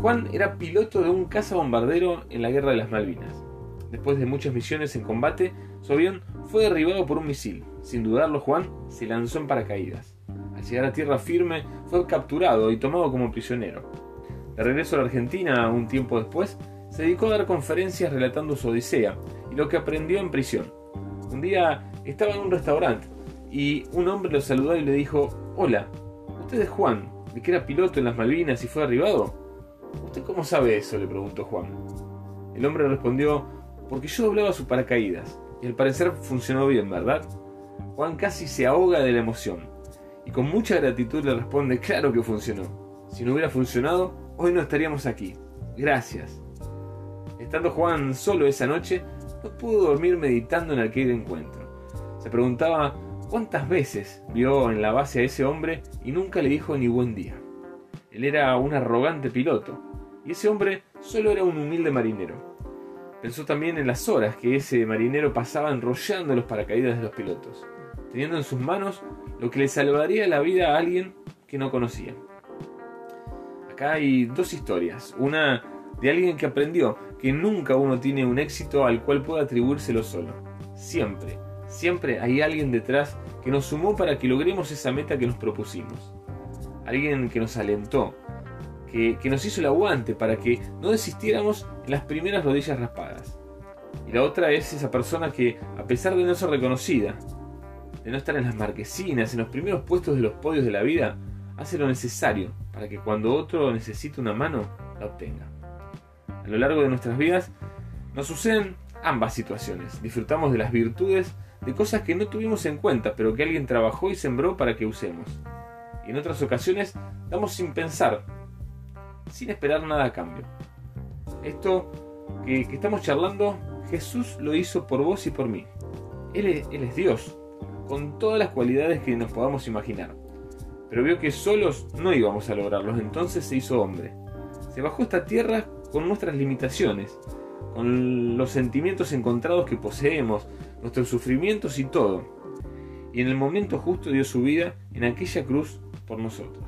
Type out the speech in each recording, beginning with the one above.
Juan era piloto de un cazabombardero en la Guerra de las Malvinas. Después de muchas misiones en combate, su avión fue derribado por un misil. Sin dudarlo, Juan se lanzó en paracaídas. Al llegar a tierra firme, fue capturado y tomado como prisionero. De regreso a la Argentina, un tiempo después, se dedicó a dar conferencias relatando su odisea y lo que aprendió en prisión. Un día estaba en un restaurante y un hombre lo saludó y le dijo, Hola, ¿usted es Juan, de que era piloto en las Malvinas y fue derribado? ¿Usted cómo sabe eso? le preguntó Juan. El hombre respondió, porque yo doblaba su paracaídas y al parecer funcionó bien, ¿verdad? Juan casi se ahoga de la emoción y con mucha gratitud le responde, claro que funcionó. Si no hubiera funcionado, hoy no estaríamos aquí. Gracias. Estando Juan solo esa noche, no pudo dormir meditando en aquel encuentro. Se preguntaba cuántas veces vio en la base a ese hombre y nunca le dijo ni buen día. Él era un arrogante piloto y ese hombre solo era un humilde marinero. Pensó también en las horas que ese marinero pasaba enrollando los paracaídas de los pilotos, teniendo en sus manos lo que le salvaría la vida a alguien que no conocía. Acá hay dos historias, una de alguien que aprendió que nunca uno tiene un éxito al cual pueda atribuírselo solo. Siempre, siempre hay alguien detrás que nos sumó para que logremos esa meta que nos propusimos. Alguien que nos alentó, que, nos hizo el aguante para que no desistiéramos en las primeras rodillas raspadas. Y la otra es esa persona que, a pesar de no ser reconocida, de no estar en las marquesinas, en los primeros puestos de los podios de la vida, hace lo necesario para que cuando otro necesite una mano, la obtenga. A lo largo de nuestras vidas nos suceden ambas situaciones. Disfrutamos de las virtudes de cosas que no tuvimos en cuenta, pero que alguien trabajó y sembró para que usemos. Y en otras ocasiones damos sin pensar sin esperar nada a cambio. Esto que, estamos charlando, Jesús lo hizo por vos y por mí. Él es, Dios, con todas las cualidades que nos podamos imaginar. Pero vio que solos no íbamos a lograrlos, entonces se hizo hombre. Se bajó esta tierra con nuestras limitaciones, con los sentimientos encontrados que poseemos, nuestros sufrimientos y todo. Y en el momento justo dio su vida en aquella cruz por nosotros.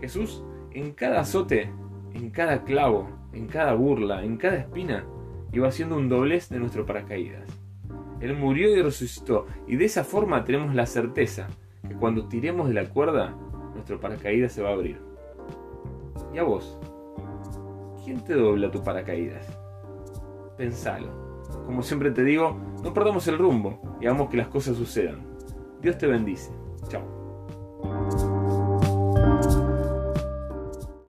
Jesús en cada azote, en cada clavo, en cada burla, en cada espina, iba haciendo un doblez de nuestro paracaídas. Él murió y resucitó, y de esa forma tenemos la certeza que cuando tiremos de la cuerda, nuestro paracaídas se va a abrir. ¿Y a vos? ¿Quién te dobla tu paracaídas? Pensalo. Como siempre te digo, no perdamos el rumbo y hagamos que las cosas sucedan. Dios te bendice. Chao.